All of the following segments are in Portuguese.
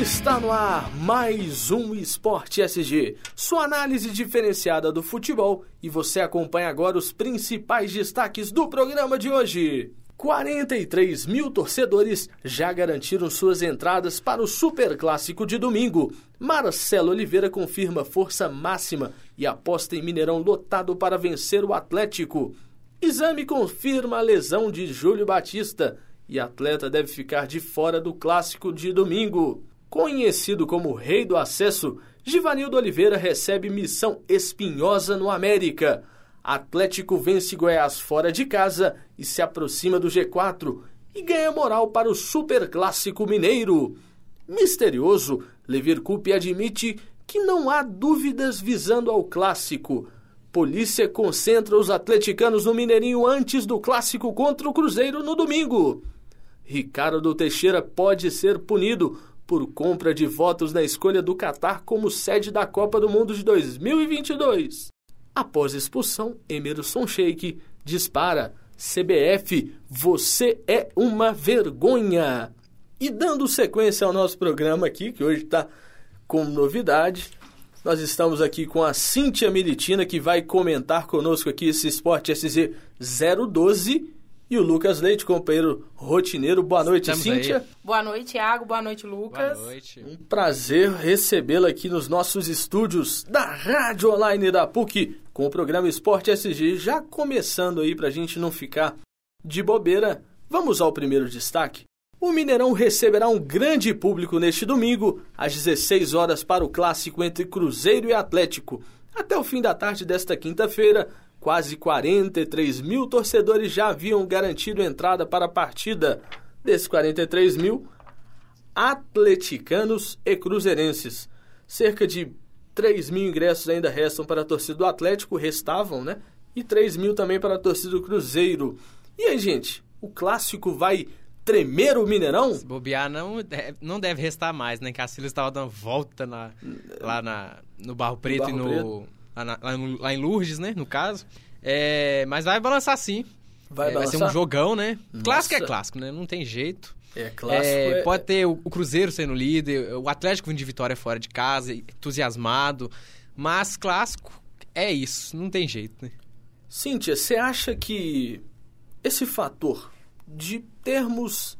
Está no ar mais um Esporte SG, sua análise diferenciada do futebol e você acompanha agora os principais destaques do programa de hoje. 43 mil torcedores já garantiram suas entradas para o Super Clássico de domingo. Marcelo Oliveira confirma força máxima e aposta em Mineirão lotado para vencer o Atlético. Exame confirma a lesão de Júlio Batista e atleta deve ficar de fora do Clássico de domingo. Conhecido como Rei do Acesso, Givanildo Oliveira recebe missão espinhosa no América. Atlético vence Goiás fora de casa e se aproxima do G4 e ganha moral para o Superclássico Mineiro. Misterioso, Levir Coupe admite que não há dúvidas visando ao clássico. Polícia concentra os atleticanos no Mineirinho antes do clássico contra o Cruzeiro no domingo. Ricardo Teixeira pode ser punido por compra de votos na escolha do Catar como sede da Copa do Mundo de 2022. Após expulsão, Emerson Sheik dispara: CBF, você é uma vergonha. E dando sequência ao nosso programa aqui, que hoje está com novidade, nós estamos aqui com a Cíntia Militina, que vai comentar conosco aqui esse Esporte SZ 012 e o Lucas Leite, companheiro rotineiro. Boa noite, Estamos Cíntia. Aí. Boa noite, Iago. Boa noite, Lucas. Boa noite. Um prazer recebê-la aqui nos nossos estúdios da Rádio Online da PUC, com o programa Esporte SG, já começando aí para a gente não ficar de bobeira. Vamos ao primeiro destaque. O Mineirão receberá um grande público neste domingo, às 16 horas, para o clássico entre Cruzeiro e Atlético. Até o fim da tarde desta quinta-feira, Quase 43 mil torcedores já haviam garantido entrada para a partida. Desses 43 mil, atleticanos e cruzeirenses. Cerca de 3 mil ingressos ainda restam para a torcida do Atlético, restavam, né? E 3 mil também para a torcida do Cruzeiro. E aí, gente, o clássico vai tremer o Mineirão? Se bobear, não, deve, não deve restar mais, né? Silas estava dando volta na, lá na, no Barro Preto no Barro e no... Preto lá, na, lá, em Lourdes, né? No caso. É, mas vai balançar sim. Vai, é, vai ser um jogão, né? Nossa. Clássico é clássico, né? Não tem jeito. É, clássico. É, é, pode ter o, o, Cruzeiro sendo líder, o Atlético vindo de vitória fora de casa, entusiasmado. Mas clássico é isso, não tem jeito, né? Cíntia, você acha que esse fator de termos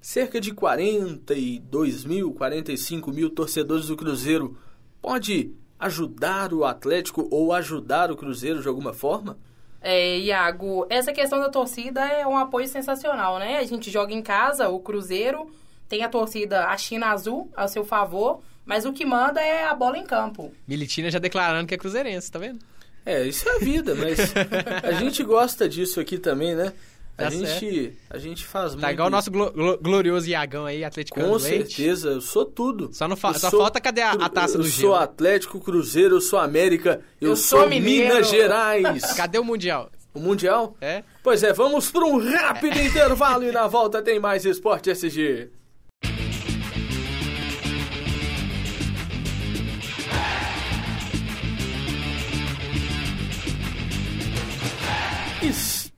cerca de 42 mil, 45 mil torcedores do Cruzeiro pode ajudar o Atlético ou ajudar o Cruzeiro de alguma forma? É, Iago, essa questão da torcida é um apoio sensacional, né? A gente joga em casa, o Cruzeiro tem a torcida, a China Azul, a seu favor, mas o que manda é a bola em campo. Militina já declarando que é cruzeirense, tá vendo? É, isso é a vida, mas a gente gosta disso aqui também, né? Tá a, gente, a gente faz tá muito. Tá igual o nosso glo glorioso Iagão aí, Atlético Com certeza, eu sou tudo. Só, não fa só sou, falta cadê a, a taça do Gil? Eu sou Atlético, Cruzeiro, eu sou América, eu, eu sou, sou Minas Gerais. Cadê o Mundial? O Mundial? É? Pois é, vamos para um rápido é. intervalo e na volta tem mais Esporte SG.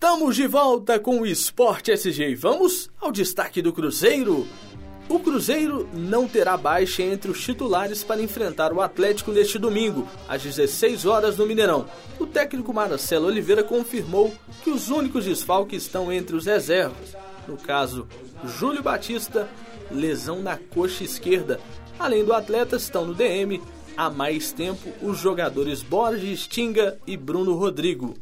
Estamos de volta com o Esporte SG. Vamos ao destaque do Cruzeiro. O Cruzeiro não terá baixa entre os titulares para enfrentar o Atlético neste domingo, às 16 horas no Mineirão. O técnico Marcelo Oliveira confirmou que os únicos desfalques estão entre os reservas. No caso, Júlio Batista, lesão na coxa esquerda. Além do atleta, estão no DM há mais tempo os jogadores Borges, Tinga e Bruno Rodrigo.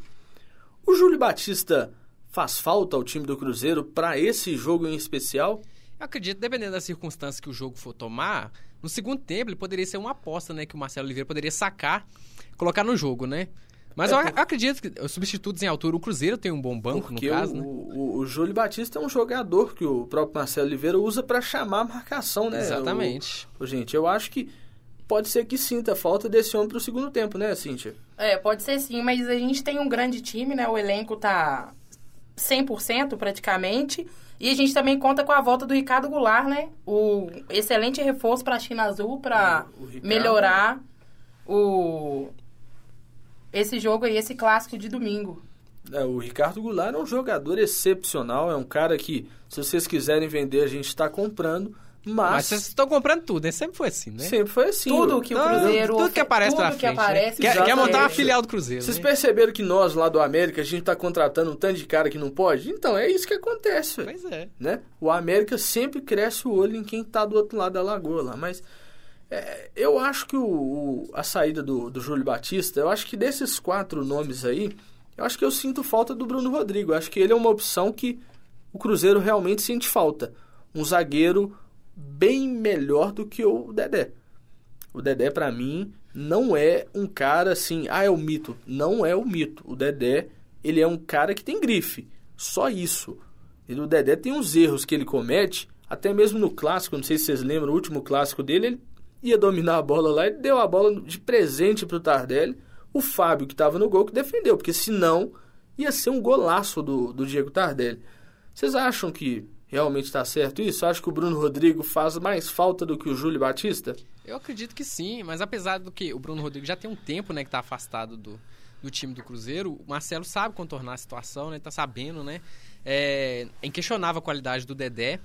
O Júlio Batista faz falta ao time do Cruzeiro para esse jogo em especial? Eu acredito, dependendo das circunstâncias que o jogo for tomar, no segundo tempo ele poderia ser uma aposta, né? Que o Marcelo Oliveira poderia sacar, colocar no jogo, né? Mas é, eu, acredito que os substitutos em altura, o Cruzeiro tem um bom banco, no caso, o, né? O, o, Júlio Batista é um jogador que o próprio Marcelo Oliveira usa para chamar a marcação, né? Exatamente. O, gente, eu acho que pode ser que sinta falta desse homem pro segundo tempo, né, Cíntia? É, pode ser sim, mas a gente tem um grande time, né? O elenco tá 100% praticamente. E a gente também conta com a volta do Ricardo Goulart, né? O excelente reforço para a China Azul para melhorar o esse jogo aí, esse clássico de domingo. É, o Ricardo Goulart é um jogador excepcional, é um cara que, se vocês quiserem vender, a gente está comprando Mas, Mas vocês estão comprando tudo, né? Sempre foi assim, né? sempre foi assim. Tudo que o Cruzeiro... tudo que aparece tudo que frente, né? aparece... Quer, quer montar uma filial do Cruzeiro, Vocês né? perceberam que nós, lá do América, a gente tá contratando um tanto de cara que não pode? Então, é isso que acontece. Pois é. né? O América sempre cresce o olho em quem tá do outro lado da lagoa lá, mas é, eu acho que o, o- a saída do, do Júlio Batista, eu acho que desses quatro nomes aí, eu acho que eu sinto falta do Bruno Rodrigo. Eu acho que ele é uma opção que o Cruzeiro realmente sente falta. Um zagueiro bem melhor do que o Dedé. O Dedé, pra mim, não é um cara assim, ah, é o mito. Não é o mito. O Dedé, ele é um cara que tem grife. Só isso. O Dedé tem uns erros que ele comete, até mesmo no clássico, não sei se vocês lembram, o último clássico dele, ele ia dominar a bola lá, ele deu a bola de presente pro Tardelli. O Fábio, que estava no gol, que defendeu, porque senão ia ser um golaço do, do Diego Tardelli. Vocês acham que realmente está certo isso? Acho que o Bruno Rodrigo faz mais falta do que o Júlio Batista? Eu acredito que sim, mas apesar do que o Bruno Rodrigues já tem um tempo, né, que tá afastado do, do time do Cruzeiro, o Marcelo sabe contornar a situação, né, tá sabendo, né, é, é inquestionável a qualidade do Dedé,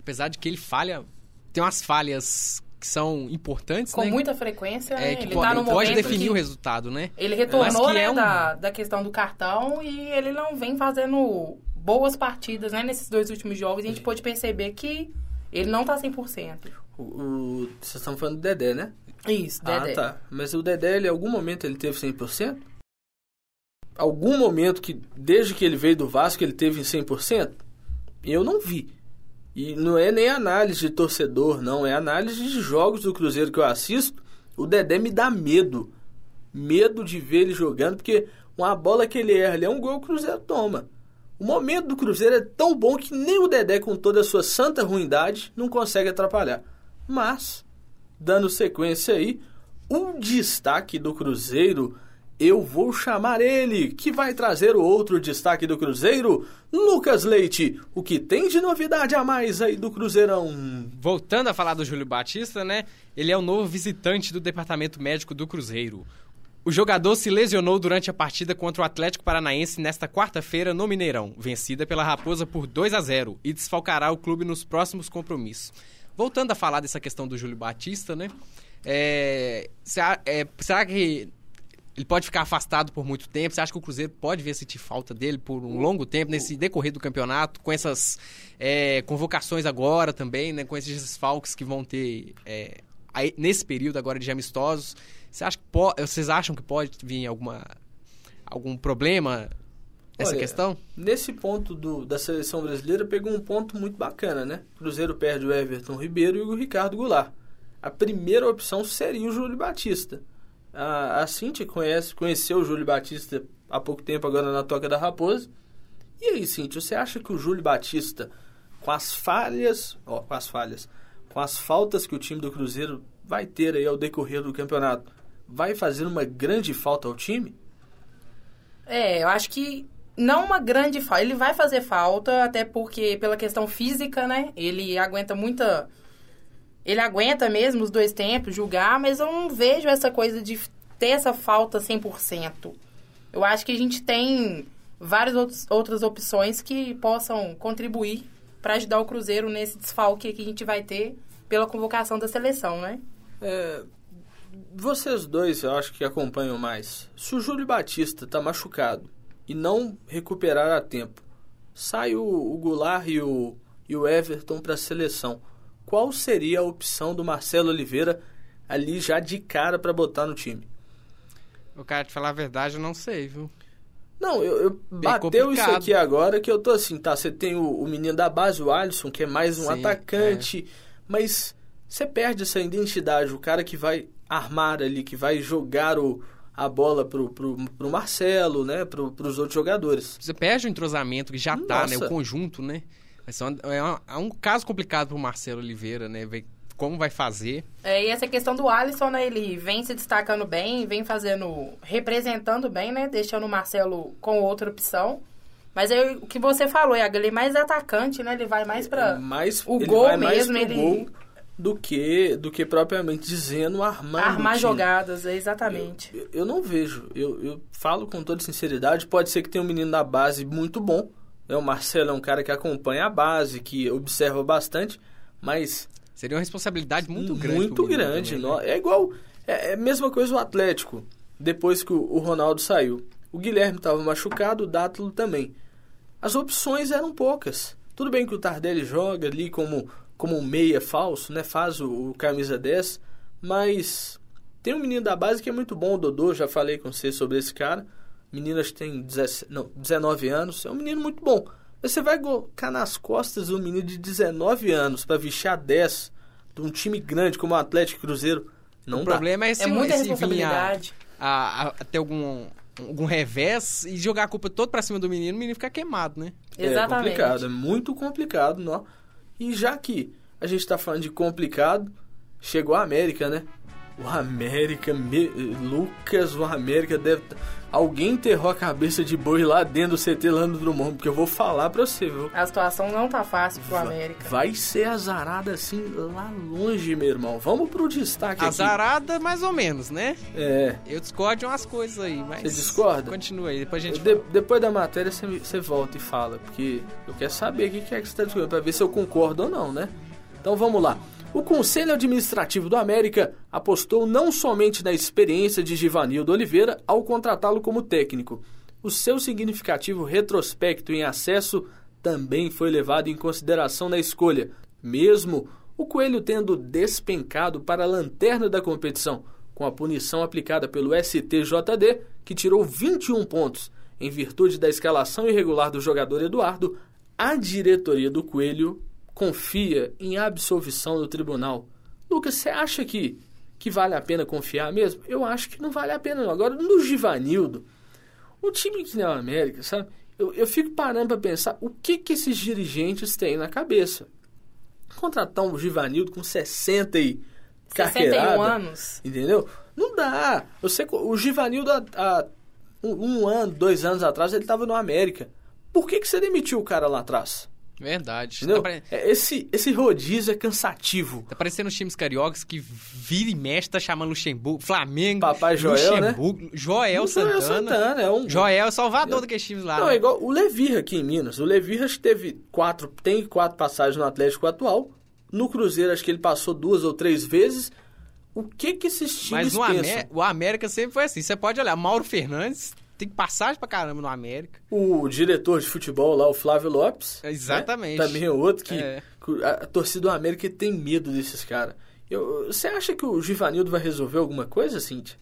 apesar de que ele falha, tem umas falhas que são importantes, Com né, muita frequência, né? é, que ele pode, tá no pode definir que o resultado, né. Ele retornou, que né, é um- da, da questão do cartão e ele não vem fazendo boas partidas, né, nesses dois últimos jogos. A gente pôde perceber que ele não tá 100%. O, o- vocês estão falando do Dedé, né? Isso, Dedé. Ah, tá. Mas o Dedé, ele, em algum momento, ele teve 100%? Algum momento que, desde que ele veio do Vasco, ele teve em 100%? Eu não vi. E não é nem análise de torcedor, não. É análise de jogos do Cruzeiro que eu assisto. O Dedé me dá medo. Medo de ver ele jogando, porque uma bola que ele erra ali é um gol que o Cruzeiro toma. O momento do Cruzeiro é tão bom que nem o Dedé, com toda a sua santa ruindade, não consegue atrapalhar. Mas, dando sequência aí, o destaque do Cruzeiro, eu vou chamar ele, que vai trazer o outro destaque do Cruzeiro, Lucas Leite. O que tem de novidade a mais aí do Cruzeirão? Voltando a falar do Júlio Batista, né? Ele é o novo visitante do departamento médico do Cruzeiro. O jogador se lesionou durante a partida contra o Atlético Paranaense nesta quarta-feira no Mineirão, vencida pela Raposa por 2 a 0 e desfalcará o clube nos próximos compromissos. Voltando a falar dessa questão do Júlio Batista, né? É, será, é, será que ele pode ficar afastado por muito tempo? Você acha que o Cruzeiro pode vir a sentir falta dele por um longo tempo nesse decorrer do campeonato, com essas é, convocações agora também, né? Com esses desfalques que vão ter é, nesse período agora de amistosos? Você acha que po- vocês acham que pode vir alguma, algum problema nessa Olha, questão? Nesse ponto do- da seleção brasileira, pegou um ponto muito bacana, né? Cruzeiro perde o Everton Ribeiro e o Ricardo Goulart. A primeira opção seria o Júlio Batista. A, a Cintia conhece, conheceu o Júlio Batista há pouco tempo, agora na Toca da Raposa. E aí, Cintia, você acha que o Júlio Batista, com as falhas, ó, com as falhas, com as faltas que o time do Cruzeiro vai ter aí ao decorrer do campeonato, vai fazer uma grande falta ao time? É, eu acho que não uma grande falta. Ele vai fazer falta, até porque pela questão física, né? Ele aguenta muita. Ele aguenta mesmo os dois tempos, julgar, mas eu não vejo essa coisa de ter essa falta 100%. Eu acho que a gente tem várias outros- outras opções que possam contribuir para ajudar o Cruzeiro nesse desfalque que a gente vai ter pela convocação da seleção, né? É, vocês dois, eu acho que acompanham mais. Se o Júlio Batista tá machucado e não recuperar a tempo, sai o, o Goulart e o, e o Everton para a seleção. Qual seria a opção do Marcelo Oliveira ali já de cara para botar no time? O cara, te falar a verdade, eu não sei, viu? Não, eu, eu bateu isso complicado. aqui agora que eu tô assim, tá? Você tem o, o menino da base, o Alisson, que é mais um Sim, atacante, mas você perde essa identidade, o cara que vai armar ali, que vai jogar o, a bola pro, pro, pro Marcelo, né? Pro, pros outros jogadores. Você perde o entrosamento que já tá, né? Nossa. O conjunto, né? É, uma- é um caso complicado pro Marcelo Oliveira, né? Ver como vai fazer. É, e essa questão do Alisson, né? Ele vem se destacando bem, vem fazendo, representando bem, né? Deixando o Marcelo com outra opção. Mas aí, o que você falou, é ele é mais atacante, né? Ele vai mais pra. mais, o gol mesmo, ele- gol do que, do que propriamente dizendo armar armar jogadas, é, exatamente. Eu, eu não vejo. Eu, eu falo com toda sinceridade. Pode ser que tenha um menino da base muito bom. É, o Marcelo é um cara que acompanha a base, que observa bastante. Mas Seria uma responsabilidade muito grande. Muito grande. Também, né? É igual. É, é a mesma coisa o Atlético, depois que o, o Ronaldo saiu. O Guilherme estava machucado, o Dátilo também. As opções eram poucas. Tudo bem que o Tardelli joga ali como, como um meia falso, né? Faz o, o camisa 10, mas tem um menino da base que é muito bom, o Dodô, já falei com você sobre esse cara. Menino acho que tem 17, não, 19 anos, é um menino muito bom. Mas você vai colocar nas costas um menino de 19 anos para vestir a 10 de um time grande como o Atlético Cruzeiro. Não o dá. problema é se, é muita responsabilidade. A, a, a, ter algum, algum revés e jogar a culpa toda pra cima do menino, o menino fica queimado, né? Exatamente. É complicado, é muito complicado, não? E já que a gente tá falando de complicado, chegou a América, né? O América, me, Lucas, o América deve. Alguém enterrou a cabeça de boi lá dentro do CT Lando Drummond, porque eu vou falar pra você, viu? A situação não tá fácil pro América. Vai ser azarada assim lá longe, meu irmão. Vamos pro destaque azarada, aqui. mais ou menos, né? É. Eu discordo de umas coisas aí, mas. Você discorda? Continua aí, depois a gente. De, depois da matéria você, você volta e fala, porque eu quero saber o que é que você tá discutindo, pra ver se eu concordo ou não, né? Então vamos lá. O Conselho Administrativo do América apostou não somente na experiência de Givanildo Oliveira ao contratá-lo como técnico. O seu significativo retrospecto em acesso também foi levado em consideração na escolha, mesmo o Coelho tendo despencado para a lanterna da competição, com a punição aplicada pelo STJD, que tirou 21 pontos. Em virtude da escalação irregular do jogador Eduardo, a diretoria do Coelho confia em absolvição do tribunal. Lucas, você acha que, que vale a pena confiar mesmo? Eu acho que não vale a pena não. Agora, no Givanildo, o time que nem o América, sabe? Eu, eu fico parando para pensar o que, que esses dirigentes têm na cabeça. Contratar um Givanildo com 60 e carqueirada, 61 anos. Entendeu? Não dá. Eu sei o Givanildo, há, há um, um, ano, dois anos atrás, ele estava no América. Por que, que você demitiu o cara lá atrás? Verdade. Tá pare... É, esse, esse rodízio é cansativo. Tá parecendo os times cariocas que vira e mexe, tá chamando Luxemburgo, Flamengo, Papai Joel, né? Luxemburgo, né? Joel Santana. Joel Santana, é um... Joel é Salvador daqueles times lá. Não, né? é igual o Levir aqui em Minas. O Levir acho que teve quatro, tem quatro passagens no Atlético atual. No Cruzeiro acho que ele passou duas ou três vezes. O que que esses times Mas no Amé o América sempre foi assim. Você pode olhar, Mauro Fernandes tem passagem pra caramba no América. O diretor de futebol lá, o Flávio Lopes. Né? Exatamente. Né? Também é outro que é. a, torcida do América tem medo desses caras. Você acha que o Givanildo vai resolver alguma coisa, Cintia?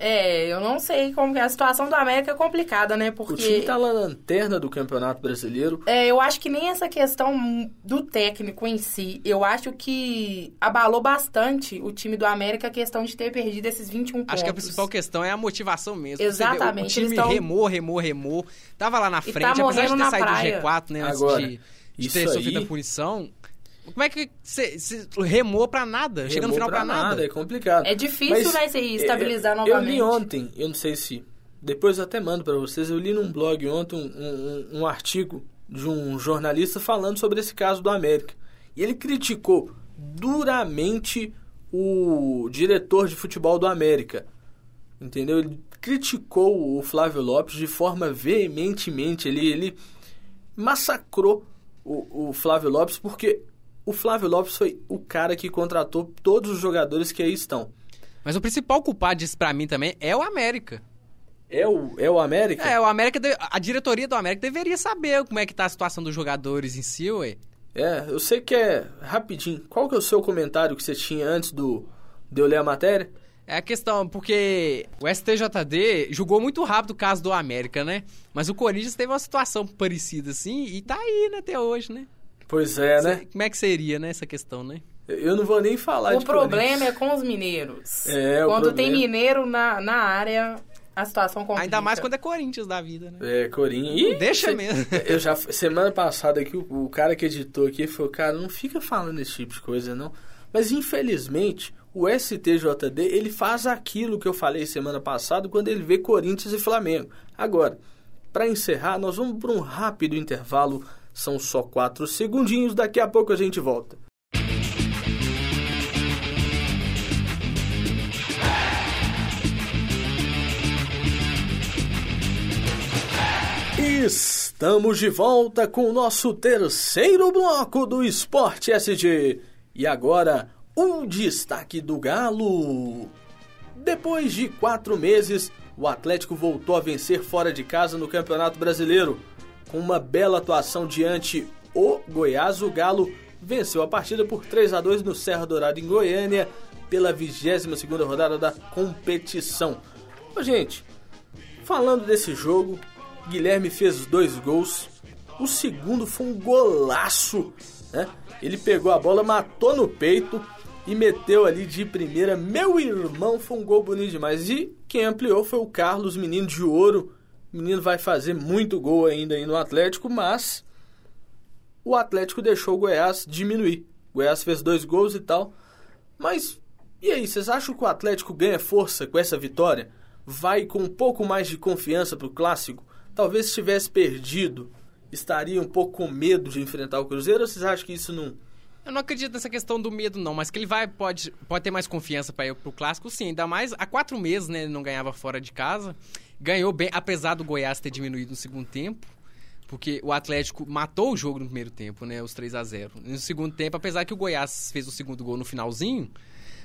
É, eu não sei como é. A situação do América é complicada, né? Porque... O time tá lá na lanterna do Campeonato Brasileiro. É, eu acho que nem essa questão do técnico em si. Eu acho que abalou bastante o time do América a questão de ter perdido esses 21 pontos. Acho que a principal questão é a motivação mesmo. Exatamente. o time tão... remou, remou, remou. Tava lá na frente, tá apesar de ter saído praia. do G4, né? Agora, de, de ter sofrido a punição como é que você remou pra nada? Remou Chega no final pra, pra nada. nada. É complicado. É difícil, Mas, né, estabilizar eu, novamente. Eu li ontem, eu não sei se... Depois eu até mando para vocês. Eu li num blog ontem um, um, um artigo de um jornalista falando sobre esse caso do América. E ele criticou duramente o diretor de futebol do América. Entendeu? Ele criticou o Flávio Lopes de forma veementemente. Ele, ele massacrou o, o Flávio Lopes porque o Flávio Lopes foi o cara que contratou todos os jogadores que aí estão. Mas o principal culpado disso para mim também é o América. É o, é o América? É, o América. A diretoria do América deveria saber como é que tá a situação dos jogadores em si, ué. É, eu sei que é. Rapidinho. Qual que é o seu comentário que você tinha antes do, de eu ler a matéria? É a questão, porque o STJD julgou muito rápido o caso do América, né? Mas o Corinthians teve uma situação parecida assim e tá aí, né, até hoje, né? Pois é, né? Como é que seria, né, essa questão, né? Eu não vou nem falar o de O problema é com os mineiros. É, Quando o tem mineiro na, na área, a situação complica. Ainda mais quando é Corinthians da vida, né? É, Corinthians. Deixa mesmo. Eu já, semana passada aqui, o, o, cara que editou aqui falou, cara, não fica falando esse tipo de coisa, não. Mas, infelizmente, o STJD, ele faz aquilo que eu falei semana passada, quando ele vê Corinthians e Flamengo. Agora, para encerrar, nós vamos para um rápido intervalo são só quatro segundinhos, daqui a pouco a gente volta. Estamos de volta com o nosso terceiro bloco do Esporte SG. E agora, um destaque do Galo. Depois de quatro meses, o Atlético voltou a vencer fora de casa no Campeonato Brasileiro. Com uma bela atuação diante o Goiás, o Galo venceu a partida por 3 a 2 no Serra Dourado em Goiânia pela 22 rodada da competição. Ô, gente, falando desse jogo, Guilherme fez dois gols. O segundo foi um golaço, né? Ele pegou a bola, matou no peito e meteu ali de primeira. Meu irmão, foi um gol bonito demais. E quem ampliou foi o Carlos, menino de ouro. O menino vai fazer muito gol ainda aí no Atlético, mas o Atlético deixou o Goiás diminuir. O Goiás fez dois gols e tal. Mas e aí, vocês acham que o Atlético ganha força com essa vitória? Vai com um pouco mais de confiança para o clássico? Talvez se tivesse perdido, estaria um pouco com medo de enfrentar o Cruzeiro ou vocês acham que isso não. Eu não acredito nessa questão do medo, não, mas que ele vai, pode, pode ter mais confiança para ir pro clássico, sim. Ainda mais há quatro meses, né? Ele não ganhava fora de casa. Ganhou bem, apesar do Goiás ter diminuído no segundo tempo. Porque o Atlético matou o jogo no primeiro tempo, né? Os 3 a 0 No segundo tempo, apesar que o Goiás fez o segundo gol no finalzinho,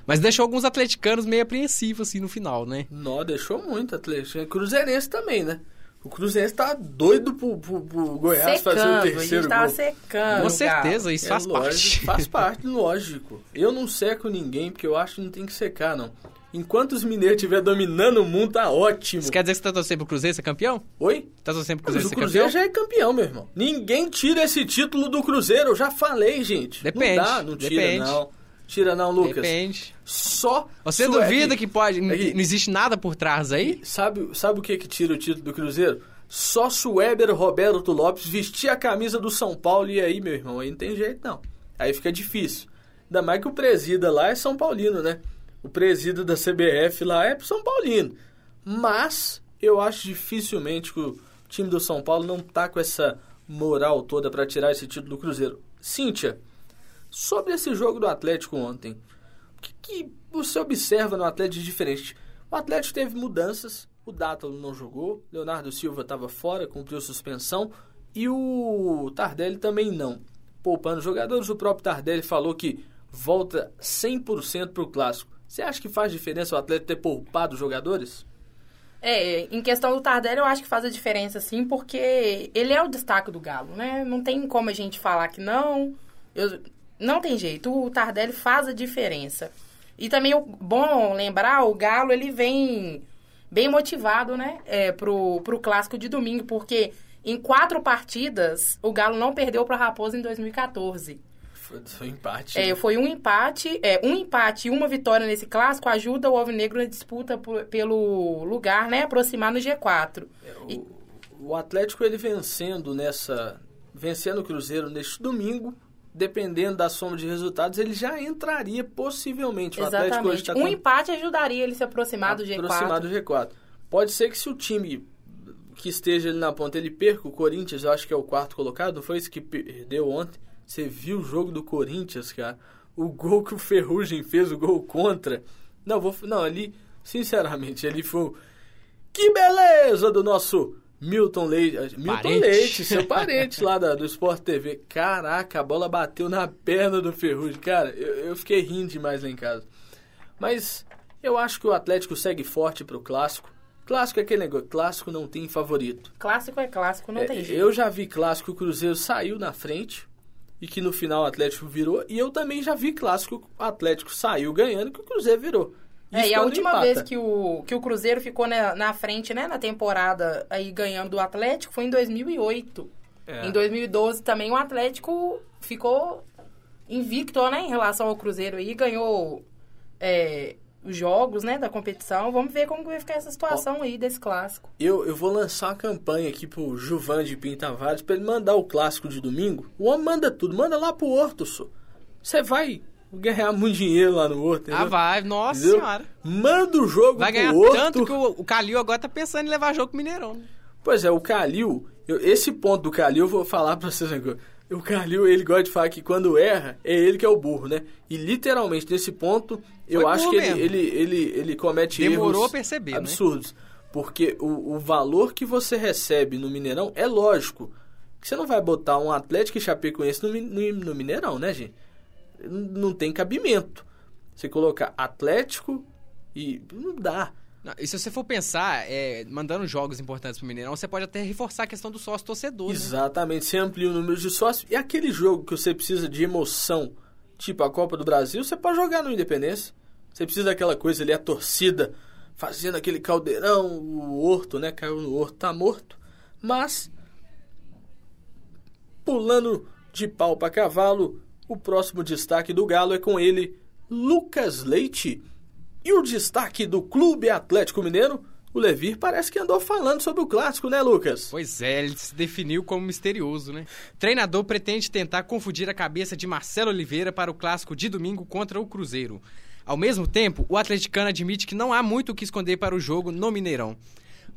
mas deixou alguns atleticanos meio apreensivos, assim, no final, né? Não, deixou muito atlético. Cruzeirense também, né? O Cruzeirense tá doido pro, pro, pro Goiás secando, fazer o terceiro a gente tá gol. secando. Com certeza, isso é faz lógico, parte. Faz parte, lógico. Eu não seco ninguém, porque eu acho que não tem que secar, não. Enquanto os mineiros estiver dominando o mundo, tá ótimo. Isso quer dizer que você tá torcendo pro Cruzeiro ser campeão? Oi? Tá torcendo pro Mas Cruzeiro o ser Cruzeiro campeão? já é campeão, meu irmão. Ninguém tira esse título do Cruzeiro, eu já falei, gente. Depende, Não dá, não tira depende. não. Tira não, Lucas. Depende. Só Você duvida que pode. Aqui. Não existe nada por trás aí? Sabe, sabe o que que tira o título do Cruzeiro? Só se o Weber Roberto Lopes vestir a camisa do São Paulo e aí, meu irmão, aí não tem jeito não. Aí fica difícil. Ainda mais que o presida lá é São Paulino, né? O presida da CBF lá é São Paulino. Mas eu acho dificilmente que o time do São Paulo não tá com essa moral toda para tirar esse título do Cruzeiro. Cíntia, sobre esse jogo do Atlético ontem, o que, que você observa no Atlético de diferente? O Atlético teve mudanças, o Dátalo não jogou, Leonardo Silva estava fora, cumpriu suspensão, e o Tardelli também não. Poupando jogadores, o próprio Tardelli falou que volta 100% para o Clássico. Você acha que faz diferença o Atlético ter poupado jogadores? É, em questão do Tardelli, eu acho que faz a diferença, sim, porque ele é o destaque do Galo, né? Não tem como a gente falar que não. Eu- não tem jeito. O Tardelli faz a diferença. E também é bom lembrar, o Galo, ele vem bem motivado, né? É, pro, pro clássico de domingo, porque em quatro partidas, o Galo não perdeu pra Raposa em 2014. Foi, foi empate. É, foi um empate, é, um empate e uma vitória nesse clássico ajuda o Alvinegro na disputa por- pelo lugar, né? Aproximar no G4. E- O, o Atlético ele vencendo nessa, vencendo o Cruzeiro neste domingo, dependendo da soma de resultados, ele já entraria possivelmente. Exatamente. está Um com empate ajudaria ele se aproximar do G4. aproximar do G4. Pode ser que se o time que esteja ali na ponta ele perca o Corinthians, eu acho que é o quarto colocado, foi isso que perdeu ontem? Você viu o jogo do Corinthians, cara? O gol que o Ferrugem fez, o gol contra. Não, vou, não, ali, sinceramente, ali foi. Que beleza do nosso Milton Leite. eh, Milton Parente. Leite, seu parente lá da- do Sport TV. Caraca, a bola bateu na perna do Ferrugem. Cara, eu, eu fiquei rindo demais lá em casa. Mas eu acho que o Atlético segue forte pro clássico. Clássico é aquele negócio, clássico não tem favorito. Clássico é clássico, não É, tem jeito. eu já vi clássico que o Cruzeiro saiu na frente e que no final o Atlético virou. E eu também já vi clássico que o Atlético saiu ganhando e que o Cruzeiro virou. É, Isso e a última empata. vez que o, que o Cruzeiro ficou na, na frente, né, na temporada, aí ganhando do Atlético, foi em 2008. É. Em 2012 também o Atlético ficou invicto, né, em relação ao Cruzeiro aí, ganhou é, os jogos, né, da competição. Vamos ver como que vai ficar essa situação aí desse clássico. Eu, eu vou lançar uma campanha aqui pro Juvan de Pintavares pra ele mandar o clássico de domingo. O homem manda tudo, manda lá pro Horto. Você vai ganhar muito dinheiro lá no Horto, Ah, vai, nossa Entendeu? senhora. Manda o jogo Vai pro ganhar Horto. tanto que o, o Calil agora tá pensando em levar jogo pro Mineirão. né? Pois é, o Calil, eu- esse ponto do Calil eu vou falar pra vocês agora. O Calil, ele gosta de falar que quando erra, é ele que é o burro, né? E literalmente, nesse ponto, eu Foi acho burro que ele, ele, ele, ele comete Demorou erros a perceber, né? absurdos. Porque o, o valor que você recebe no Mineirão é lógico. Que você não vai botar um Atlético e Chapecoense no, no, no Mineirão, né, gente? Não tem cabimento. Você colocar Atlético e não dá. E se você for pensar, é, mandando jogos importantes pro Mineirão, você pode até reforçar a questão do sócio torcedor. Né? Exatamente, você amplia o número de sócios. E aquele jogo que você precisa de emoção, tipo a Copa do Brasil, você pode jogar no Independência. Você precisa daquela coisa ali, a torcida fazendo aquele caldeirão, o Horto, né? Caiu no Horto, tá morto. Mas, pulando de pau para cavalo, o próximo destaque do Galo é com ele, Lucas Leite. E o destaque do Clube Atlético Mineiro, o Levir parece que andou falando sobre o clássico, né, Lucas? Pois é, ele se definiu como misterioso, né? Treinador pretende tentar confundir a cabeça de Marcelo Oliveira para o clássico de domingo contra o Cruzeiro. Ao mesmo tempo, o atleticano admite que não há muito o que esconder para o jogo no Mineirão.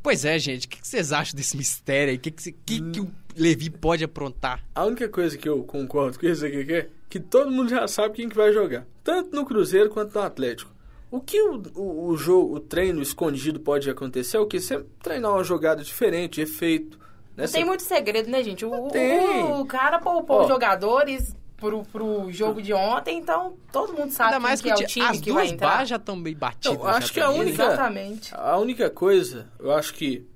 Pois é, gente, o que vocês acham desse mistério aí? Que, que, que, que o Levi pode aprontar? A única coisa que eu concordo com isso aqui é que todo mundo já sabe quem que vai jogar. Tanto no Cruzeiro quanto no Atlético. O que o, o, o jogo, o treino escondido pode acontecer é o que? Você treinar uma jogada diferente, efeito. Né? Não tem muito segredo, né, gente? O, o, o cara poupou os jogadores pro, pro jogo de ontem, então todo mundo sabe Ainda mais que, que é o time as que vai entrar. já estão bem batidas. Então, acho que a única, Exatamente. A única coisa, eu acho que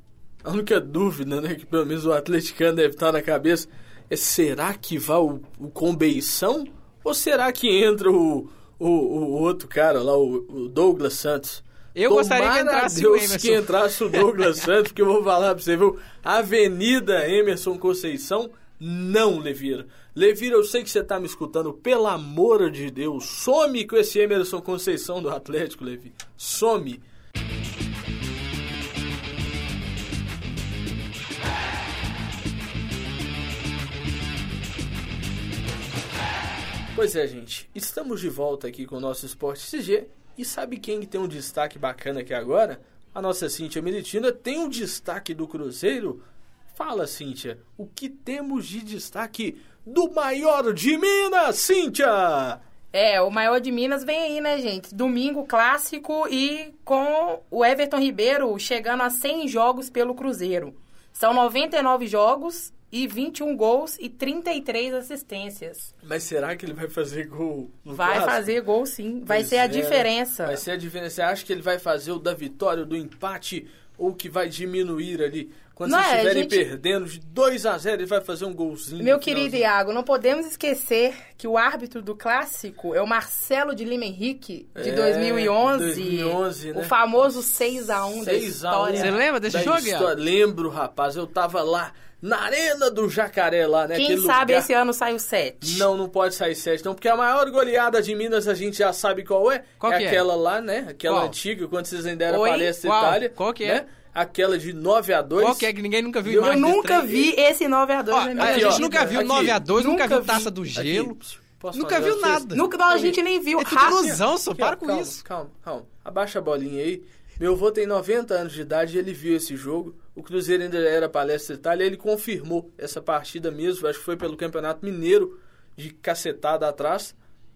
a única dúvida, né, que pelo menos o atleticano deve estar na cabeça é será que vai o, o Combeição ou será que entra o, o, o outro cara lá, o, o Douglas Santos? Eu Tomara gostaria que entrasse Deus o Emerson. que entrasse o Douglas Santos, porque eu vou falar pra você, viu? Avenida Emerson Conceição, não, Levira. Levira, eu sei que você tá me escutando, pelo amor de Deus, some com esse Emerson Conceição do Atlético, Levi. Some. Pois é, gente, estamos de volta aqui com o nosso Esporte CG e sabe quem tem um destaque bacana aqui agora? A nossa Cíntia Meritina tem um destaque do Cruzeiro. Fala, Cíntia, o que temos de destaque do maior de Minas, Cíntia? É, o maior de Minas vem aí, né, gente? Domingo clássico e com o Everton Ribeiro chegando a 100 jogos pelo Cruzeiro. São 99 jogos e 21 gols e 33 assistências. Mas será que ele vai fazer gol no Vai clássico? fazer gol sim, vai Pois ser a é, diferença. Vai ser a diferença. Você acha que ele vai fazer o da vitória, do empate, ou que vai diminuir ali? Quando Não vocês é, a estiverem gente- perdendo de 2 a 0 ele vai fazer um golzinho. Meu querido. Iago, não podemos esquecer que o árbitro do clássico é o Marcelo de Lima Henrique, de É, 2011. 2011, né? O famoso 6x1 da 6 a 1. história. Você lembra desse Da jogo, história. Lembro, rapaz. Eu tava lá na Arena do Jacaré, lá, né? Quem Aquele sabe lugar- esse ano sai o 7. Não, não pode sair 7, não, porque a maior goleada de Minas a gente já sabe qual é. Qual é que é? aquela lá, né? Aquela Qual? antiga, quando vocês ainda eram Oi? Palestra Qual? Itália. Qual que né? Aquela de 9 a 2 Qual que é que ninguém nunca viu Eu Eu nunca vi esse 9x2 Ó, na minha a Aqui, vida. gente nunca viu Aqui. 9x2, nunca, Nunca viu Taça do Gelo. Aqui, Nunca viu nada. Nunca, não, a gente nem viu. É tudo Raça. ilusão, só para ó, com calma, isso. Calma, calma. Abaixa a bolinha aí. Meu avô tem 90 anos de idade e ele viu esse jogo. O Cruzeiro ainda era Palestra Itália. Ele confirmou essa partida mesmo. Acho que foi pelo Campeonato Mineiro de cacetada atrás.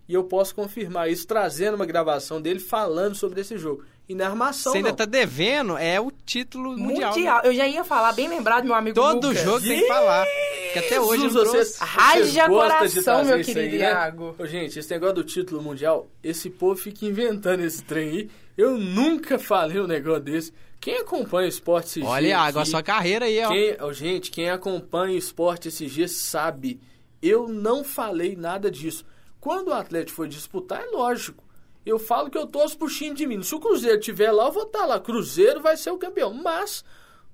E eu posso confirmar isso trazendo uma gravação dele falando sobre esse jogo. E na armação, Você ainda não. tá devendo, é o título mundial. Mundial. né? Eu já ia falar, bem lembrado, meu amigo Todo Lucas. jogo tem que falar. Que até hoje Jesus, trouxe. Vocês de coração, meu isso querido aí, né? Iago. Ô, gente, esse negócio do título mundial, esse povo fica inventando esse trem aí. Eu nunca falei um negócio desse. Quem acompanha o esporte SG Olha, Iago, a sua carreira aí, ó. quem, gente, quem acompanha o esporte SG sabe. Eu não falei nada disso. Quando o Atlético foi disputar, é lógico. Eu falo que eu torço pro time de Minas. Se o Cruzeiro estiver lá, eu vou estar lá. Cruzeiro vai ser o campeão. Mas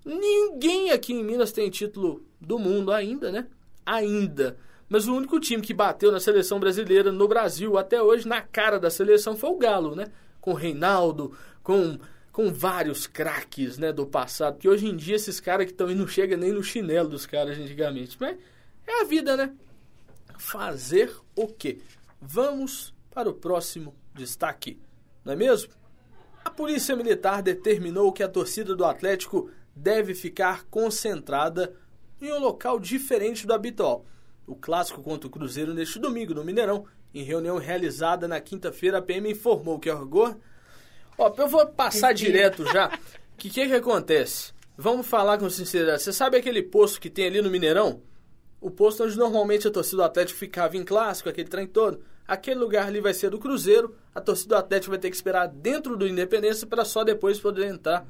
ninguém aqui em Minas tem título do mundo ainda, né? Ainda. Mas o único time que bateu na seleção brasileira no Brasil até hoje, na cara da seleção, foi o Galo, né? Com o Reinaldo, com, com vários craques né, do passado. Que hoje em dia esses caras que aí não chegam nem no chinelo dos caras antigamente. Mas é a vida, né? Fazer o quê? Vamos para o próximo destaque, não é mesmo? A Polícia Militar determinou que a torcida do Atlético deve ficar concentrada em um local diferente do habitual. O clássico contra o Cruzeiro neste domingo no Mineirão, em reunião realizada na quinta-feira, a PM informou que a. Ó, eu vou passar direto já. Que, que que acontece? Vamos falar com sinceridade. Você sabe aquele posto que tem ali no Mineirão? o posto onde normalmente a torcida do Atlético ficava em clássico, aquele trem todo. Aquele lugar ali vai ser do Cruzeiro, a torcida do Atlético vai ter que esperar dentro do Independência para só depois poder entrar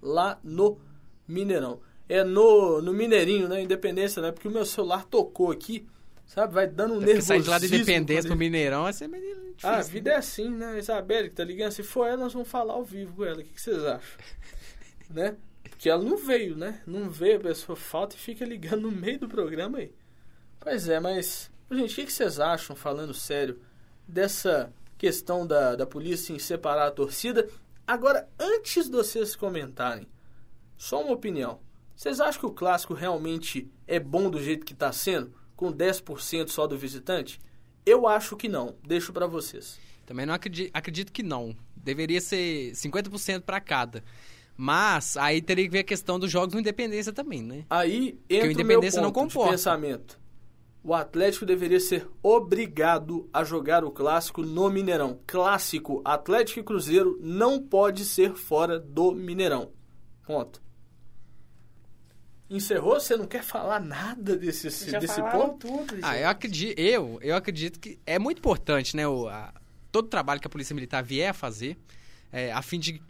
lá no Mineirão. É no, no Mineirinho, né? Independência, né? Porque o meu celular tocou aqui, sabe? Vai dando um É porque nervosismo. sair de lá da Independência pro Mineirão vai ser meio difícil. ah, a vida é assim, né? Isabelle que tá ligando, se for ela, nós vamos falar ao vivo com ela. O que, que vocês acham? né? Porque ela não veio, né? Não veio, a pessoa falta e fica ligando no meio do programa aí. Pois é, mas, gente, o que, que vocês acham, falando sério, dessa questão da, da polícia em separar a torcida? Agora, antes de vocês comentarem, só uma opinião. Vocês acham que o clássico realmente é bom do jeito que tá sendo? Com 10% só do visitante? Eu acho que não. Deixo pra vocês. Também não acredito, acredito que não. Deveria ser 50% para cada. Mas aí teria que ver a questão dos jogos no Independência também, né? Aí o entra o meu Independência ponto não comporta. de pensamento. O Atlético deveria ser obrigado a jogar o clássico no Mineirão. Clássico Atlético e Cruzeiro não pode ser fora do Mineirão. Ponto. Encerrou? Você não quer falar nada desse, Já desse falaram ponto? tudo, Ah, gente. eu acredito, eu, eu acredito que é muito importante, né? O, a- todo o trabalho que a Polícia Militar vier a fazer, é, a fim de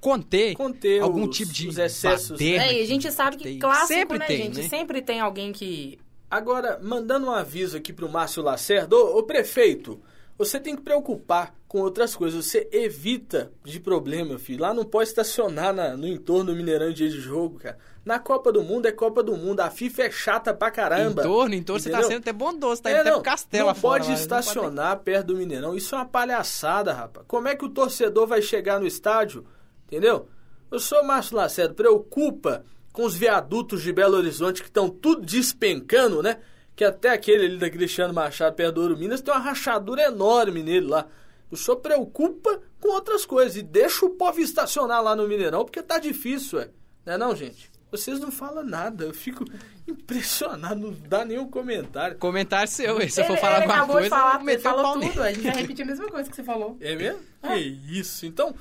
conter, Conter algum os- tipo de os excessos, baderna É, e a gente sabe que tem. clássico, sempre né, tem, gente? né? Sempre tem alguém que... Agora, mandando um aviso aqui pro Márcio Lacerda, ô, ô prefeito, você tem que preocupar com outras coisas. Você evita de problema, filho. Lá não pode estacionar na- no entorno do Mineirão em dia de jogo, cara. Na Copa do Mundo é Copa do Mundo. A FIFA é chata pra caramba. Em torno, em torno, você tá Entendeu? sendo até bondoso, tá É, indo até não, pro castelo não pode lá, não estacionar perto do Mineirão. Isso é uma palhaçada, rapaz. Como é que o torcedor vai chegar no estádio? Entendeu? Eu sou Márcio Lacerda, preocupa com os viadutos de Belo Horizonte que estão tudo despencando, né? Que até aquele ali da Cristiano Machado perto do Ouro Minas tem uma rachadura enorme nele lá. O senhor preocupa com outras coisas e deixa o povo estacionar lá no Mineirão porque tá difícil, é. Não é não, gente? Vocês não falam nada, eu fico impressionado, não dá nenhum comentário. Comentário seu, se eu for falar ele alguma acabou coisa, de falar, ele o falou tudo. nele. A gente vai repetir a mesma coisa que você falou. É mesmo? Ah. Que isso. Então,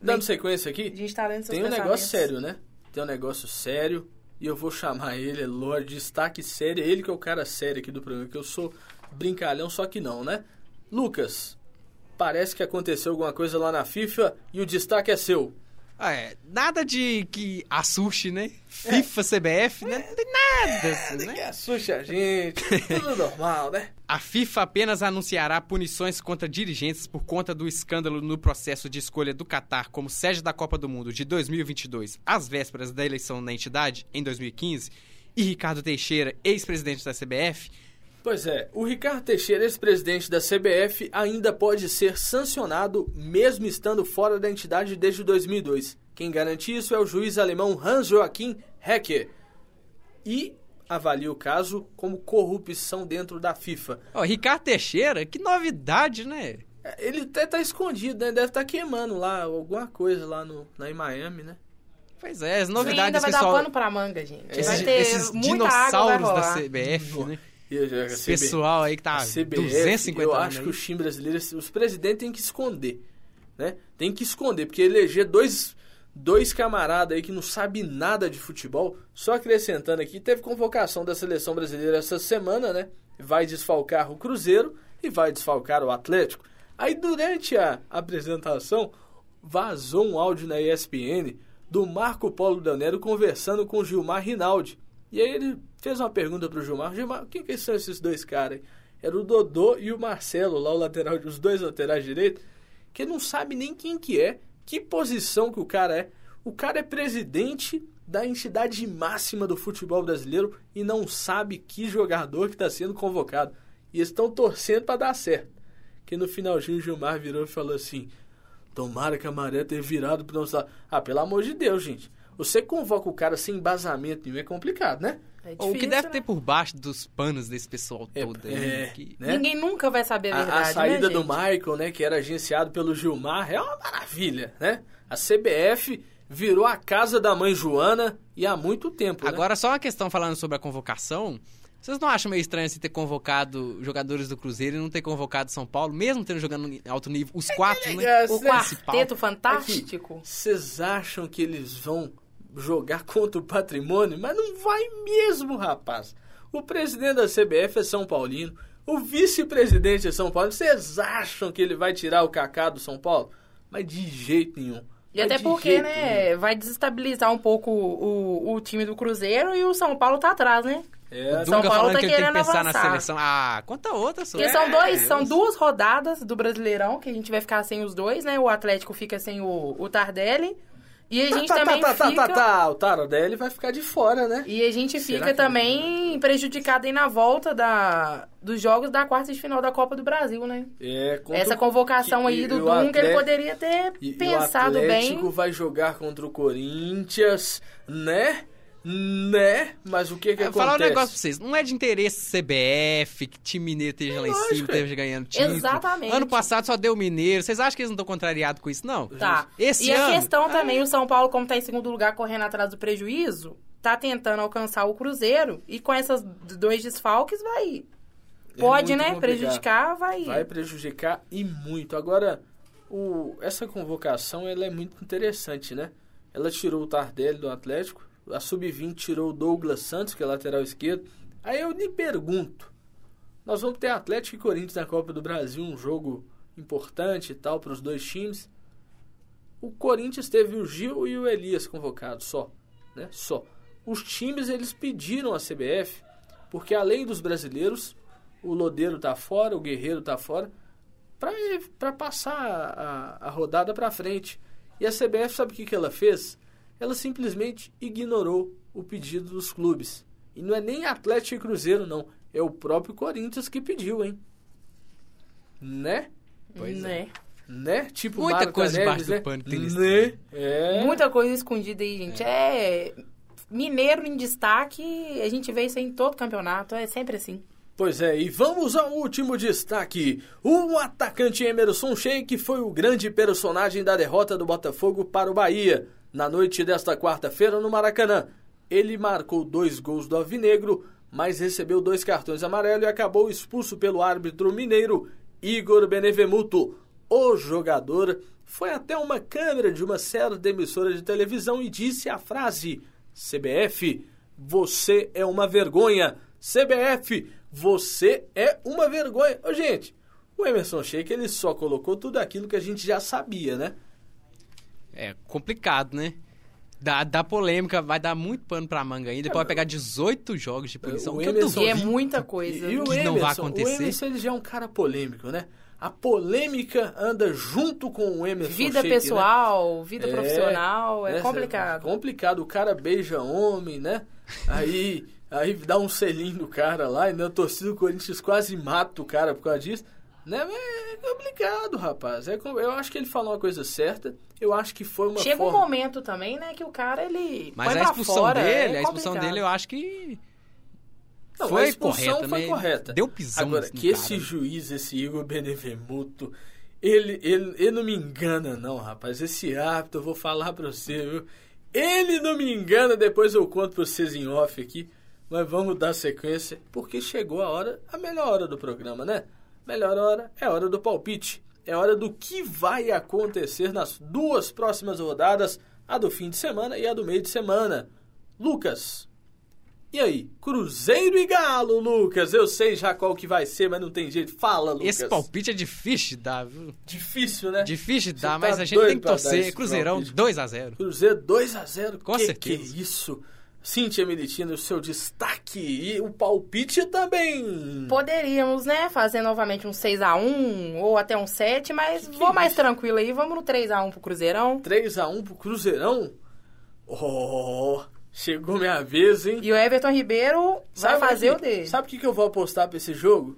dando sequência A aqui, gente tá lendo seus tem um negócio sério, né? Tem um negócio sério e eu vou chamar ele, é Lorde, destaque sério. Ele que é o cara sério aqui do programa, que eu sou brincalhão, só que não, né? Lucas, parece que aconteceu alguma coisa lá na FIFA e o destaque é seu. Ah, é, nada de que assuste, né? FIFA, CBF, né? Não tem nada, assim, Que né? assuste a gente, tudo normal, né? A FIFA apenas anunciará punições contra dirigentes por conta do escândalo no processo de escolha do Catar como sede da Copa do Mundo de 2022, às vésperas da eleição na entidade, em 2015, e Ricardo Teixeira, ex-presidente da CBF, Pois é, o Ricardo Teixeira, ex-presidente da CBF, ainda pode ser sancionado mesmo estando fora da entidade desde 2002. Quem garante isso é o juiz alemão Hans Joachim Hecker. E avalia o caso como corrupção dentro da FIFA. Ó, Ricardo Teixeira, que novidade, né? É, Ele até tá escondido, né? Deve estar queimando lá alguma coisa lá, no, lá em Miami, né? Pois é, as novidades ainda vai pessoal, dar pano pra manga, gente. esses, vai ter esses muita água vai dinossauros da rolar. CBF, né? Esse pessoal aí que tá CBF, 250 eu acho aí. que o time brasileiro, os presidentes têm que esconder, né? Tem que esconder, porque eleger dois, dois camaradas aí que não sabem nada de futebol, só acrescentando aqui, teve convocação da seleção brasileira essa semana, né? Vai desfalcar o Cruzeiro e vai desfalcar o Atlético. Aí durante a apresentação, vazou um áudio na ESPN do Marco Polo Del Nero conversando com Gilmar Rinaldi. E aí ele fez uma pergunta pro Gilmar. Gilmar, quem que são esses dois caras? Era o Dodô e o Marcelo, lá o lateral, os dois laterais direitos, que não sabe nem quem que é, que posição que o cara é. O cara é presidente da entidade máxima do futebol brasileiro e não sabe que jogador que está sendo convocado. E estão torcendo para dar certo. Que no finalzinho o Gilmar virou e falou assim: Tomara que a maré tenha virado para lado. Ah, pelo amor de Deus, gente. Você convoca o cara sem embasamento nenhum é complicado, né? É o que difícil, deve né? ter por baixo dos panos desse pessoal É, todo aí. é, que- né? Ninguém nunca vai saber a A, verdade, a saída né, do gente? Michael, né, que era agenciado pelo Gilmar, é uma maravilha, né? A CBF virou a casa da mãe Joana e há muito tempo, né? Agora, só uma questão falando sobre a convocação. Vocês não acham meio estranho assim, ter convocado jogadores do Cruzeiro e não ter convocado São Paulo, mesmo tendo jogando em alto nível, os quatro, né? é, O Esse quarteto fantástico. Vocês acham que eles vão jogar contra o patrimônio? Mas não vai mesmo, rapaz. O presidente da CBF é São Paulino. O vice-presidente é São Paulo. Vocês acham que ele vai tirar o Kaká do São Paulo? Mas de jeito nenhum. E até porque, né, nenhum. vai desestabilizar um pouco o, o time do Cruzeiro e o São Paulo tá atrás, né? É, o São Paulo tá que ele tem que pensar avançar. na seleção. Ah, quanta outra só. Porque são, dois, são duas rodadas do Brasileirão que a gente vai ficar sem os dois, né? O Atlético fica sem o, o Tardelli. E a tá, gente tá, também tá, tá, fica... Tá, tá, tá, o Tardelli vai ficar de fora, né? E a gente Será fica também prejudicado aí na volta da, dos jogos da quarta de final da Copa do Brasil, né? É, Essa convocação que, aí do Dunga, ele poderia ter e, pensado bem. O Atlético bem. vai jogar contra o Corinthians, né? Né? Mas o que que é, acontece? Falar um negócio pra vocês. Não é de interesse CBF, que time mineiro esteja lá em cima, esteja ganhando título. Exatamente. Ano passado só deu mineiro. Vocês acham que eles não estão contrariados com isso, não? Tá. Esse e ano... a questão ah, também, o São Paulo, como tá em segundo lugar, correndo atrás do prejuízo, tá tentando alcançar o Cruzeiro. E com esses dois desfalques, vai... É Pode, né? Complicado. Prejudicar, vai... Vai prejudicar e muito. Agora, o... essa convocação, ela é muito interessante, né? Ela tirou o Tardelli do Atlético a sub-20 tirou o Douglas Santos, que é lateral esquerdo. Aí eu lhe pergunto: nós vamos ter Atlético e Corinthians na Copa do Brasil, um jogo importante e tal para os dois times. O Corinthians teve o Gil e o Elias convocados só, né? Só. Os times eles pediram a CBF, porque além dos brasileiros, o Lodeiro tá fora, o Guerreiro tá fora, para passar a, a rodada para frente. E a CBF sabe o que, que ela fez? Ela simplesmente ignorou o pedido dos clubes. E não é nem Atlético e Cruzeiro, não. É o próprio Corinthians que pediu, hein? Né? Pois né? é. Né? Tipo Muita coisa Neves, debaixo né? do pano tem né? É. Muita coisa escondida aí, gente. É. é... Mineiro em destaque, a gente vê isso aí em todo campeonato, é sempre assim. Pois é, e vamos ao último destaque. O atacante Emerson Sheik foi o grande personagem da derrota do Botafogo para o Bahia na noite desta quarta-feira no Maracanã. Ele marcou dois gols do Alvinegro, mas recebeu dois cartões amarelos e acabou expulso pelo árbitro mineiro Igor Benevemuto. O jogador foi até uma câmera de uma certa emissora de televisão e disse a frase: CBF, você é uma vergonha. CBF, você é uma vergonha. Ô, gente, o Emerson Sheik ele só colocou tudo aquilo que a gente já sabia, né? É complicado, né? Dá, dá polêmica, vai dar muito pano pra manga ainda. Depois vai pegar 18 jogos de punição. O que Emerson, eu é muita coisa. E, e o que Emerson, não vai acontecer. O Emerson ele já é um cara polêmico, né? A polêmica anda junto com o Emerson Vida Sheik, pessoal, né? vida é, profissional, é, é complicado. É complicado. O cara beija homem, né? Aí, aí dá um selinho no cara lá, e na torcida do Corinthians quase mata o cara por causa disso. Né? É complicado, rapaz. É, eu acho que ele falou uma coisa certa. Eu acho que foi uma Chega forma... um momento também, né, que o cara, ele Mas a expulsão fora, dele, é a expulsão dele, eu acho que... Não, foi a expulsão correta, foi né? correta. Deu pisão Agora, que cara. esse juiz, esse Igor Benevenuto, ele, ele, ele não me engana, não, rapaz. Esse árbitro, eu vou falar pra você, viu? Ele não me engana, depois eu conto pra vocês em off aqui. Mas vamos dar sequência, porque chegou a hora, a melhor hora do programa, né? Melhor hora é hora do palpite. É hora do que vai acontecer nas duas próximas rodadas, a do fim de semana e a do meio de semana. Lucas, e aí? Cruzeiro e Galo, Lucas. Eu sei já qual que vai ser, mas não tem jeito. Fala, Lucas. Esse palpite é difícil de dar, viu? Difícil, né? Difícil de dar, Você mas tá a gente tem que torcer. Cruzeirão 2x0. Cruzeiro 2x0. Com que certeza. Que isso? Cíntia Militino, o seu destaque e o palpite também. Poderíamos, né, fazer novamente um 6x1 ou até um 7, mas que vou que mais isso? tranquilo aí, vamos no 3x1 pro Cruzeirão. 3x1 pro Cruzeirão? Oh, chegou minha vez, hein? E o Everton Ribeiro sabe vai fazer que, o dele. Sabe o que, que eu vou apostar pra esse jogo?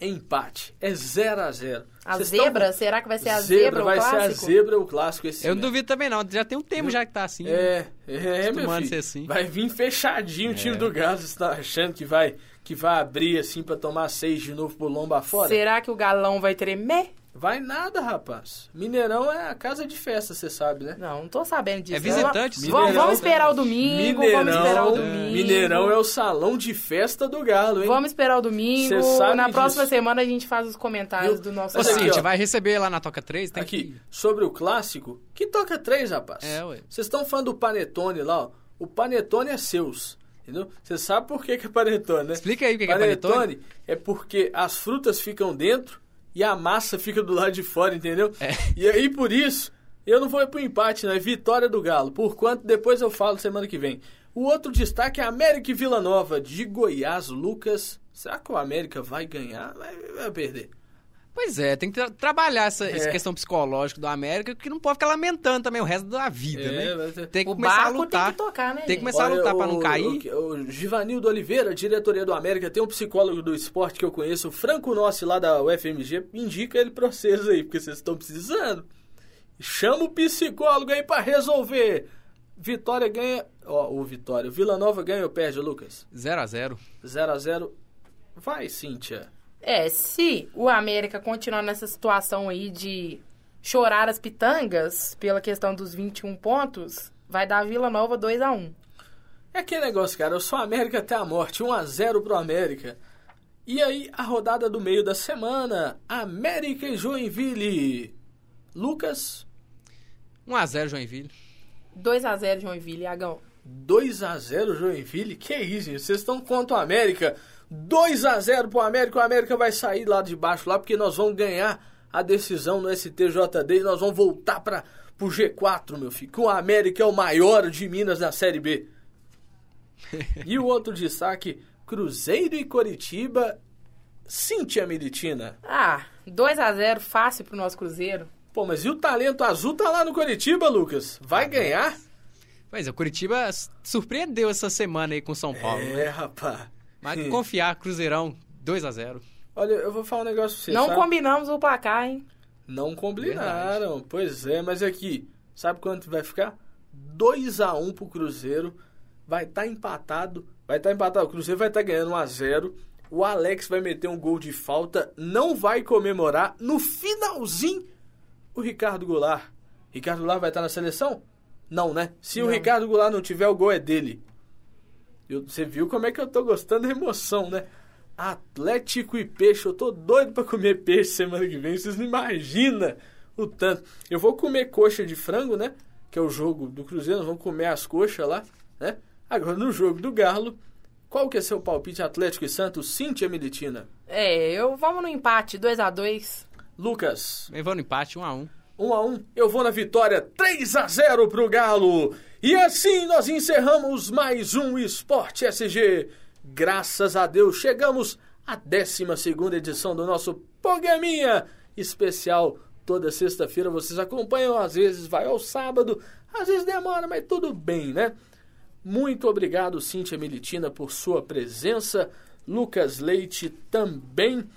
empate. É 0 a 0 A Cês zebra? Tão... Será que vai ser a zebra, zebra vai o clássico? Vai ser a zebra o clássico esse Eu não duvido também não. Já tem um tempo já que tá assim. É, né? é, meu filho. ser assim. Vai vir fechadinho é. o time do Galo. Você tá achando que vai, que vai abrir assim pra tomar seis de novo pro lomba fora? Será que o galão vai tremer? Vai nada, rapaz. Mineirão é a casa de festa, você sabe, né? Não, não tô sabendo disso. É visitante. Vamos, vamos esperar o domingo, Mineirão, vamos esperar o domingo. Mineirão é o salão de festa do Galo, hein? Vamos esperar o domingo. Na disso. próxima semana a gente faz os comentários Eu, do nosso... Ô, Cintia, vai receber lá na Toca 3? Tem aqui, que... sobre o clássico. Que Toca 3, rapaz? É, ué. Vocês estão falando do Panetone lá, ó. O Panetone é seus. Entendeu? Você sabe por que, que é panetone, né? Explica aí o que, que é panetone. é porque as frutas ficam dentro e a massa fica do lado de fora, entendeu? É. E aí, por isso, eu não vou pro empate, não. É vitória do Galo. Por quanto, depois eu falo semana que vem. O outro destaque é América e Vila Nova, de Goiás, Lucas. Será que o América vai ganhar? Vai, vai perder. Pois é, tem que tra trabalhar essa, É. essa questão psicológica do América, que não pode ficar lamentando também o resto da vida, É, né? ter- Tem que O começar a lutar. tem que tocar, né, Tem que começar a lutar pra não cair. O, o Givanildo Oliveira, diretoria do América, tem um psicólogo do esporte que eu conheço, o Franco Nossi, lá da UFMG, indica ele pra vocês aí, porque vocês estão precisando. Chama o psicólogo aí pra resolver. Vitória ganha. Ó, o Vitória. Vila Nova ganha ou perde, Lucas? 0 a 0 0x0. Vai, Cíntia. É, se o América continuar nessa situação aí de chorar as pitangas pela questão dos 21 pontos, vai dar Vila Nova 2 a 1 É aquele negócio, cara. Eu sou América até a morte. 1x0 pro América. E aí, a rodada do meio da semana. América e Joinville. Lucas, 1 a 0 Joinville. 2 a 0 Joinville, Iagão. 2x0 Joinville? Que isso, gente? Vocês estão contra o América. 2x0 pro América. O América vai sair lá de baixo, lá, porque nós vamos ganhar a decisão no STJD e nós vamos voltar para pro G4, meu filho. Que o América é o maior de Minas na Série B. e o outro destaque: Cruzeiro e Coritiba. Cíntia Militina. Ah, 2 a 0 fácil pro nosso Cruzeiro. Pô, mas e o talento azul tá lá no Coritiba, Lucas? Vai ganhar? Pois é, o Curitiba surpreendeu essa semana aí com o São Paulo. É, né? rapaz. Mas confiar, Cruzeirão, 2 a 0 Olha, eu vou falar um negócio pra você. Não sabe? combinamos o placar, hein? Não combinaram. Pois é, mas aqui, sabe quanto vai ficar? 2 a 1 pro Cruzeiro. Vai estar empatado. Vai estar empatado. O Cruzeiro vai estar ganhando 1 a 0. O Alex vai meter um gol de falta, não vai comemorar. No finalzinho, o Ricardo Goulart. Ricardo Goulart vai estar na seleção? Não, né? Se o Não. Ricardo Goulart não tiver, o gol é dele. Eu- você viu como é que eu tô gostando da emoção, né? Atlético e peixe. Eu tô doido pra comer peixe semana que vem. Vocês não imaginam o tanto. Eu vou comer coxa de frango, né? Que é o jogo do Cruzeiro. Nós vamos comer as coxas lá, né? Agora, no jogo do Galo, qual que é seu palpite Atlético e Santos? Cíntia Militina. É, eu vamos no empate, 2 a 2 Lucas, Vem no empate, 1 a 1 1 a 1 Eu vou na vitória 3 a 0 pro Galo. E assim nós encerramos mais um Esporte SG. Graças a Deus chegamos à 12 edição do nosso programinha especial. Toda sexta-feira vocês acompanham, às vezes vai ao sábado, às vezes demora, mas tudo bem, né? Muito obrigado, Cíntia Militina, por sua presença. Lucas Leite também.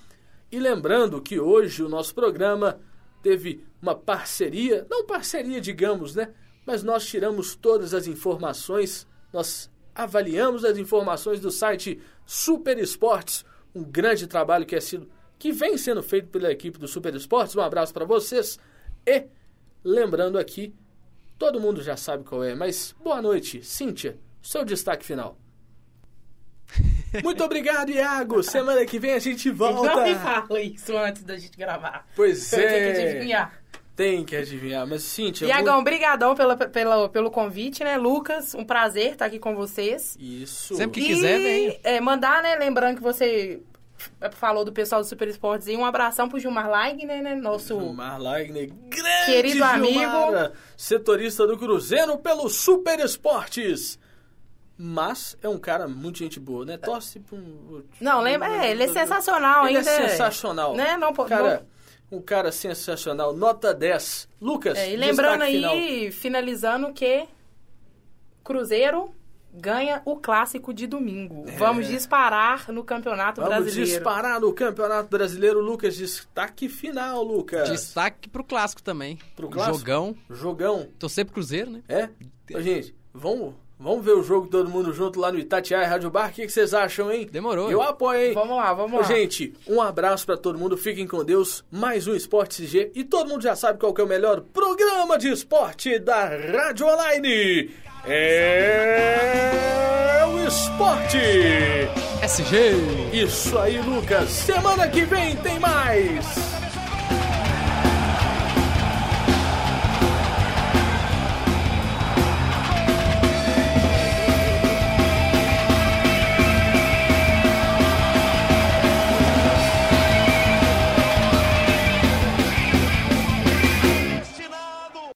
E lembrando que hoje o nosso programa teve uma parceria, não parceria, digamos, né? Mas nós tiramos todas as informações, nós avaliamos as informações do site Super Esportes, um grande trabalho que é sido que vem sendo feito pela equipe do Super Esportes. Um abraço para vocês e lembrando aqui, todo mundo já sabe qual é, mas boa noite, Cíntia, seu destaque final. Muito obrigado, Iago. Semana que vem a gente volta. Não me fala isso antes da gente gravar. Pois Eu tinha que é. adivinhar. Tem que adivinhar, mas Cíntia. Iagão, muito- brigadão pela, pela, pelo convite, né? Lucas, um prazer estar aqui com vocês. Isso. Sempre que e quiser, vem. é, mandar, né? Lembrando que você falou do pessoal do Super Esportes e um abração pro Gilmar Laigner, né? Nosso. Gilmar Laigner, grande Querido Gilmara, setorista do Cruzeiro pelo Super Esportes. Mas é um cara muito gente boa, né? Torce pra um... Não, lembra? É, ele é sensacional Ele ainda. é sensacional. Né? Não, Cara, um cara sensacional. Nota 10. Lucas, É, e lembrando destaque final. aí, finalizando que Cruzeiro ganha o clássico de domingo. Vamos disparar no Campeonato É. Vamos Brasileiro. disparar no Campeonato Brasileiro. Lucas, destaque final, Lucas. Destaque pro clássico também. Pro clássico? Jogão. Jogão. Torcer pro Cruzeiro, né? É? Ô, gente, vamos, vamos ver o jogo todo mundo junto lá no Itatiaia Rádio Bar. O que, vocês acham, hein? Demorou. Eu apoio, hein? Vamos lá, vamos Ô, lá. gente, um abraço pra todo mundo. Fiquem com Deus. Mais um Esporte CG. E todo mundo já sabe qual que é o melhor programa de esporte da Rádio Online. É o Esporte. SG! Isso aí, Lucas. Semana que vem tem mais.